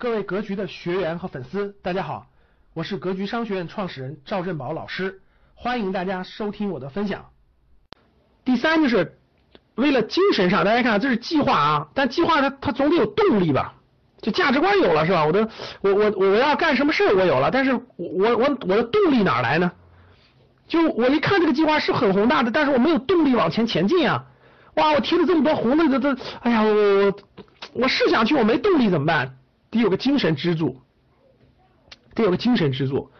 各位格局的学员和粉丝，大家好，我是格局商学院创始人赵振宝老师，欢迎大家收听我的分享。第三就是为了精神上，大家看这是计划啊，但计划它它总得有动力吧？就价值观有了是吧？我的我我我要干什么事我有了，但是我我我我的动力哪来呢？就我一看这个计划是很宏大的，但是我没有动力往前前进啊！哇，我贴了这么多红的这这，哎呀，我我我是想去，我没动力怎么办？得有个精神支柱，得有个精神支柱。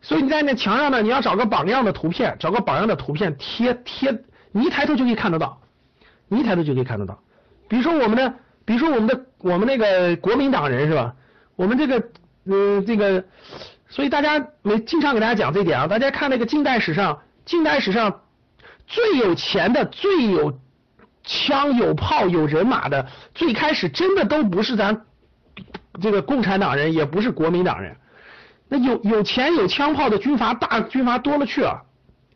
所以你在那墙上呢，你要找个榜样的图片，找个榜样的图片贴贴，你一抬头就可以看得到，你一抬头就可以看得到。比如说我们的，比如说我们的我们那个国民党人是吧？我们这个嗯这个，所以大家没经常给大家讲这点啊。大家看那个近代史上，近代史上最有钱的、最有枪有炮有人马的，最开始真的都不是咱。这个共产党人也不是国民党人，那有有钱有枪炮的军阀大军阀多了去了，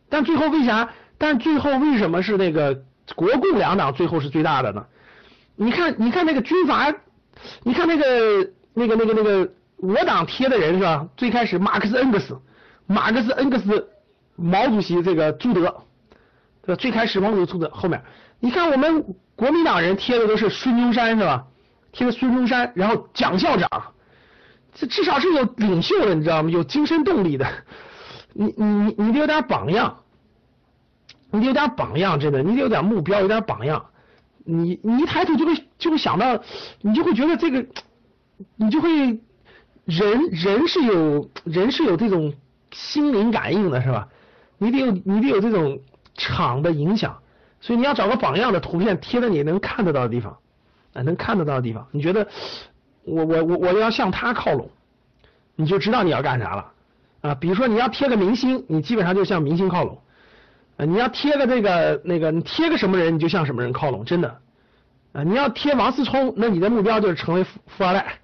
但最后为啥？但最后为什么是那个国共两党最后是最大的呢？你看，你看那个军阀，你看那个那个那个那个我党贴的人是吧？最开始马克思恩格斯，马克思恩格斯，毛主席这个朱德，对吧？最开始毛主席朱德后面，你看我们国民党人贴的都是孙中山是吧？贴孙中山，然后蒋校长，这至少是有领袖的，你知道吗？有精神动力的，你你你你得有点榜样，你得有点榜样，真的，你得有点目标，有点榜样。你你一抬头就会就会想到，你就会觉得这个，你就会人人是有人是有这种心灵感应的，是吧？你得有你得有这种场的影响，所以你要找个榜样的图片贴在你能看得到的地方。啊能看得到的地方，你觉得我我我我要向他靠拢，你就知道你要干啥了啊。比如说你要贴个明星，你基本上就向明星靠拢啊。你要贴个这个那个，你贴个什么人，你就向什么人靠拢，真的啊。你要贴王思聪，那你的目标就是成为富富二代，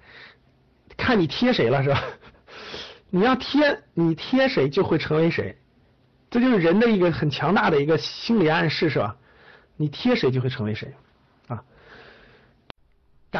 看你贴谁了是吧？你要贴你贴谁就会成为谁，这就是人的一个很强大的一个心理暗示是吧？你贴谁就会成为谁。